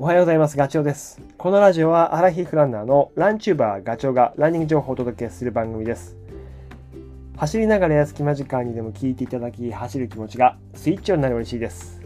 おはようございます。ガチョウです。このラジオはアラヒフランナーのランチューバーガチョウがランニング情報をお届けする番組です。走りながらや隙間時間にでも聞いていただき、走る気持ちがスイッチオンになる嬉しいです。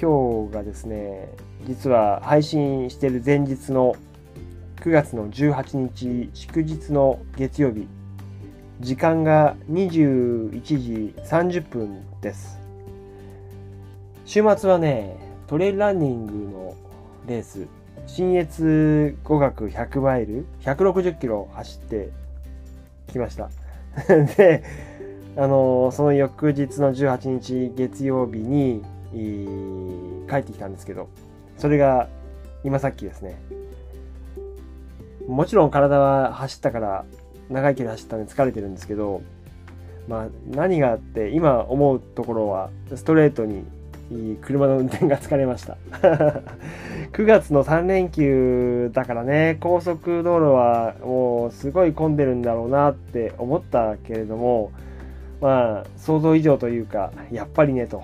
今日がですね、実は配信している前日の9月の18日祝日の月曜日、時間が21時30分です。週末はね、トレイランニングのレース、新越語学100マイル、160キロ走ってきました。で、あのその翌日の18日月曜日に、帰ってきたんですけど、それが今さっきですね。もちろん体は走ったから、長い距離走ったんで疲れてるんですけど、まあ何があって、今思うところは、ストレートに車の運転が疲れました。9月の3連休だからね、高速道路はもうすごい混んでるんだろうなって思ったけれども、まあ想像以上というか、やっぱりねと。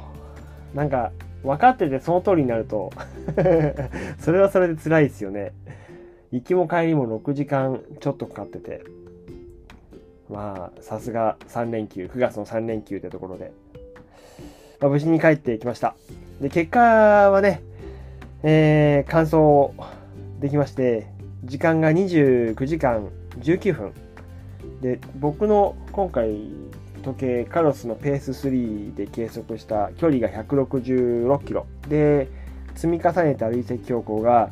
なんか分かっててその通りになると、それはそれで辛いですよね。行きも帰りも6時間ちょっとかかってて。まあ、さすが3連休、9月の3連休ってところで。まあ、無事に帰ってきました。で、結果はね、えー、完走できまして、時間が29時間19分。で、僕の今回時計、カロスのペース3で計測した距離が166キロ。で、積み重ねた累積標高が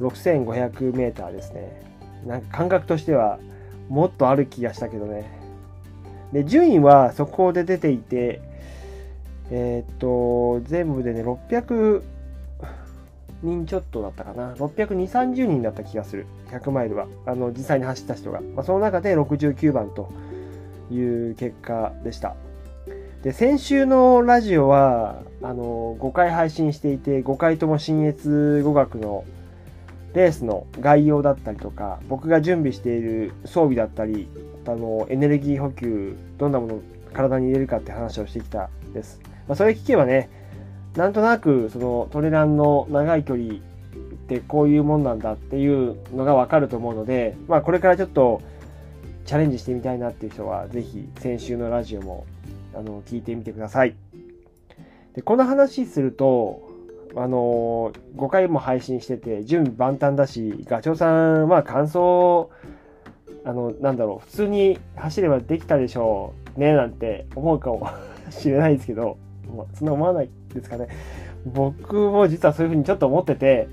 6500メーターですね。なんか感覚としてはもっとある気がしたけどね。で、順位は速報で出ていて、えーっと、全部でね、600人ちょっとだったかな。620、30人だった気がする。100マイルは。あの、実際に走った人が。まあ、その中で69番という結果でした。で、先週のラジオは、あの、5回配信していて、5回とも新越語学のレースの概要だったりとか、僕が準備している装備だったり、あの、エネルギー補給、どんなものを体に入れるかって話をしてきたです。まあ、それ聞けばね、なんとなくそのトレランの長い距離ってこういうもんなんだっていうのがわかると思うので、まあ、これからちょっとチャレンジしてみたいなっていう人は、ぜひ先週のラジオもあの聞いてみてください。でこの話すると、あの5回も配信してて準備万端だし、ガチョウさんは感想、あの、なんだろう、普通に走ればできたでしょうね、なんて思うかも しれないですけど、そんな思わないですかね。僕も実はそういうふうにちょっと思ってて、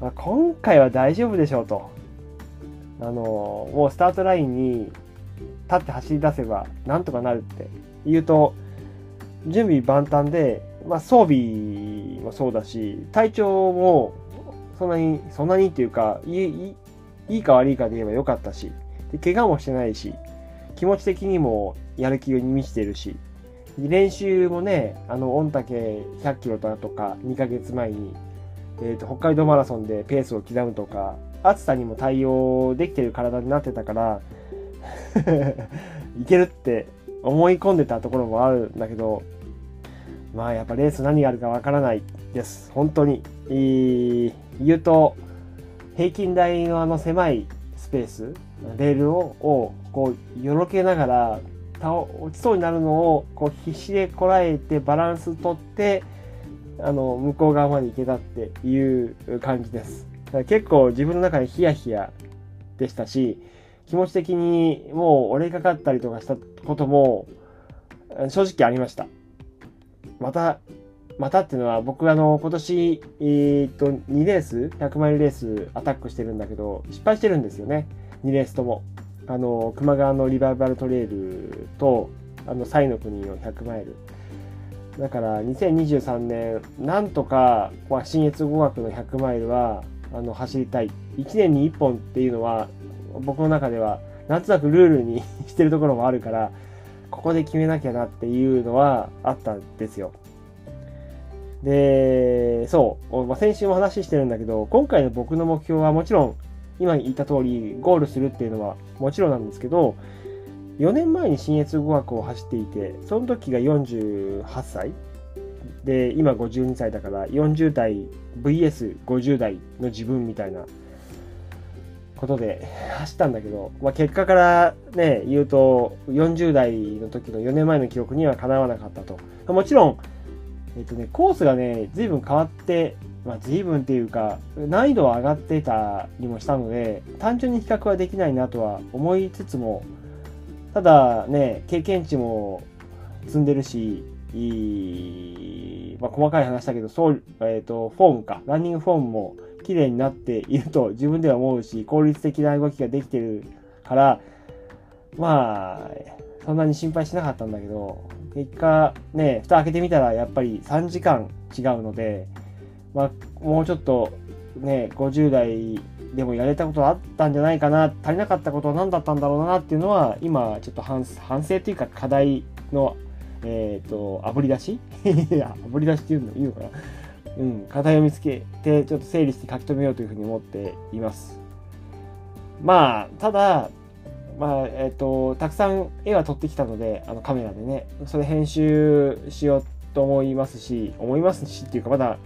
まあ、今回は大丈夫でしょうと。あの、もうスタートラインに立って走り出せばなんとかなるって言うと、準備万端で、まあ、装備もそうだし、体調もそんなに、そんなにっていうか、いいいいか悪いかで言えば良かったし、で怪我もしてないし、気持ち的にもやる気に満ちてるし、練習もね、あの、御嶽100キロだとか、2ヶ月前に、えーと、北海道マラソンでペースを刻むとか、暑さにも対応できてる体になってたから、いけるって思い込んでたところもあるんだけど、まあやっぱレース何があるかわからないです。本当に。えー言うと、平均台のあの狭いスペース、レールを、をこう、よろけながら、倒落ちそうになるのをこう必死でこらえてバランス取ってあの向こう側まで行けたっていう感じです。だから結構自分の中でヒヤヒヤでしたし気持ち的にもう折れかかったりとかしたことも正直ありました。またまたっていうのは僕あの今年え、っと2レース100マイルレースアタックしてるんだけど失敗してるんですよね。2レースとも。あの球磨川のリバイバルトレイルとあの西の国の100マイル。だから2023年なんとか、新越語学の100マイルはあの走りたい。1年に1本っていうのは僕の中ではなんとなくルールに してるところもあるからここで決めなきゃなっていうのはあったんですよ。でそう、まあ、先週も話してるんだけど今回の僕の目標はもちろん今言った通りゴールするっていうのはもちろんなんですけど4年前に新越語学を走っていてその時が48歳。で今52歳だから40代 VS50 代の自分みたいなことで走ったんだけど、まあ、結果からね言うと40代の時の4年前の記録にはかなわなかったと。もちろん、えっとね、コースがね随分変わってまあ、随分っていうか難易度は上がってたりもしたので単純に比較はできないなとは思いつつもただね経験値も積んでるしいい、まあ、細かい話だけどそう、えーと、フォームかランニングフォームも綺麗になっていると自分では思うし効率的な動きができてるからまあそんなに心配しなかったんだけど結果ね蓋開けてみたらやっぱり3時間違うのでまあ、もうちょっとね、50代でもやれたことあったんじゃないかな、足りなかったことは何だったんだろうなっていうのは、今、ちょっと反省というか課題の、えっ、ー、と、あぶり出し？あぶり出しっていうのいいのかな？うん、課題を見つけて、ちょっと整理して書き留めようというふうに思っています。まあ、ただ、まあ、えっ、ー、と、たくさん絵は撮ってきたので、あのカメラでね、それ編集しようと思いますし、思いますしっていうか、まだ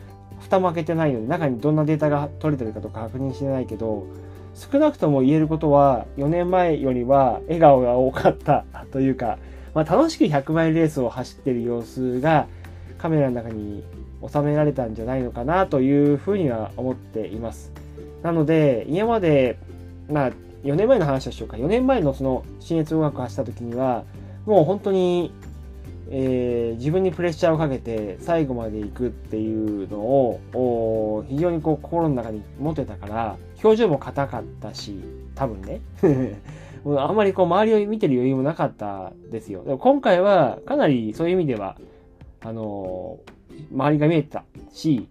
蓋も開けてないので中にどんなデータが取れてるかとか確認してないけど少なくとも言えることは4年前よりは笑顔が多かった というか、まあ、楽しく100マイルレースを走ってる様子がカメラの中に収められたんじゃないのかなというふうには思っています。なので今までまあ4年前の話をしようか4年前のその新越音楽を走った時にはもう本当にえー、自分にプレッシャーをかけて最後まで行くっていうのを非常にこう心の中に持てたから表情も硬かったし多分ね。あんまりこう周りを見てる余裕もなかったですよ。でも今回はかなりそういう意味ではあのー、周りが見えてたし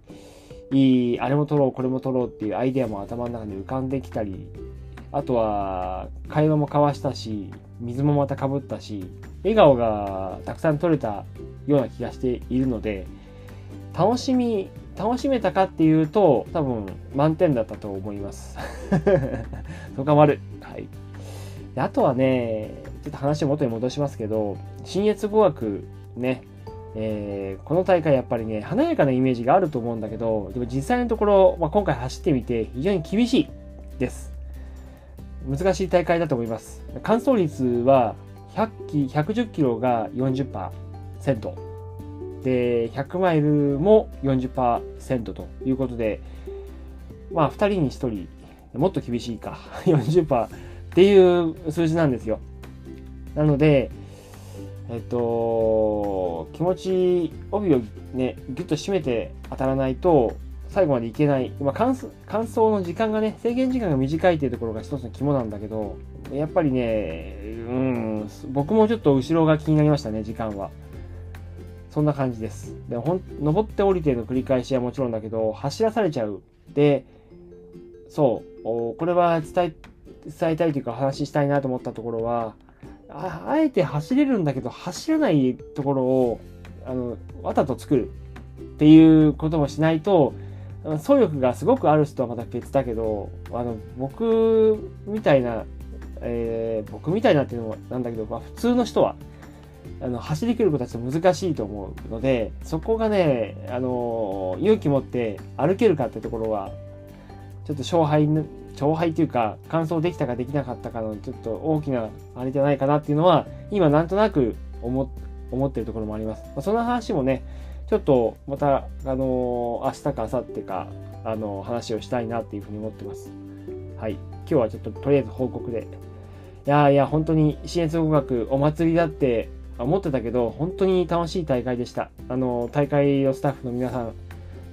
いいあれも撮ろうこれも撮ろうっていうアイデアも頭の中に浮かんできたりあとは会話も交わしたし水もまたかぶったし笑顔がたくさん撮れたような気がしているので楽しみ楽しめたかっていうと多分満点だったと思います。そこは丸。はい。あとはねちょっと話を元に戻しますけど新越語学ねえー、この大会やっぱりね華やかなイメージがあると思うんだけどでも実際のところ、まあ、今回走ってみて非常に厳しいです。難しい大会だと思います。完走率は100キ110キロが40%で100マイルも40%ということでまあ2人に1人もっと厳しいか。40%っていう数字なんですよ。なのでえっと気持ち帯をねギュッと締めて当たらないと最後までいけない、まあ、乾燥の時間がね制限時間が短いっていうところが一つの肝なんだけどやっぱりね、うん、僕もちょっと後ろが気になりましたね、時間は。そんな感じです。で、ほん、登って降りての繰り返しはもちろんだけど、走らされちゃう。で、そう、これは伝え、伝えたいというか話したいなと思ったところは、ああえて走れるんだけど、走らないところを、あの、わざと作るっていうこともしないと、走力がすごくある人はまた別だけど、あの、僕みたいなえー、僕みたいなっていうのもなんだけど、まあ、普通の人はあの走りきることはちょっと難しいと思うのでそこがね、あの勇気持って歩けるかってところはちょっと勝敗勝敗というか完走できたかできなかったかのちょっと大きなあれじゃないかなっていうのは今なんとなく思思ってるところもあります。まあ、その話もねちょっとまた、あの明日か明後日か、あの話をしたいなっていうふうに思ってます。はい。今日はちょっととりあえず報告でいやいや、本当に支援総合学お祭りだって思ってたけど、本当に楽しい大会でした。あの、大会のスタッフの皆さん、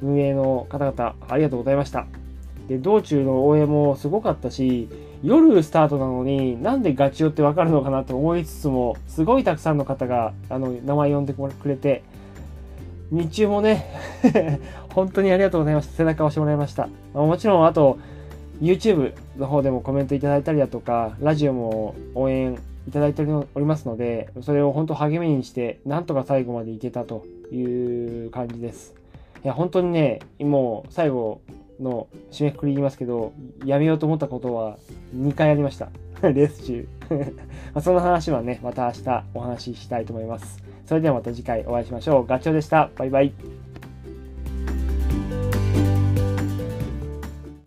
運営の方々、ありがとうございました。で、道中の応援もすごかったし、夜スタートなのになんでガチオってわかるのかなと思いつつも、すごいたくさんの方が、あの、名前呼んでくれて、日中もね 本当にありがとうございました。背中を押してもらいました。もちろん、あと、YouTube の方でもコメントいただいたりだとか、ラジオも応援いただいておりますので、それを本当励みにして、なんとか最後までいけたという感じです。いや、本当にね、もう最後の締めくくり言いますけど、やめようと思ったことは2回ありました。レー ス中。その話はね、また明日お話ししたいと思います。それではまた次回お会いしましょう。ガチョウでした。バイバイ。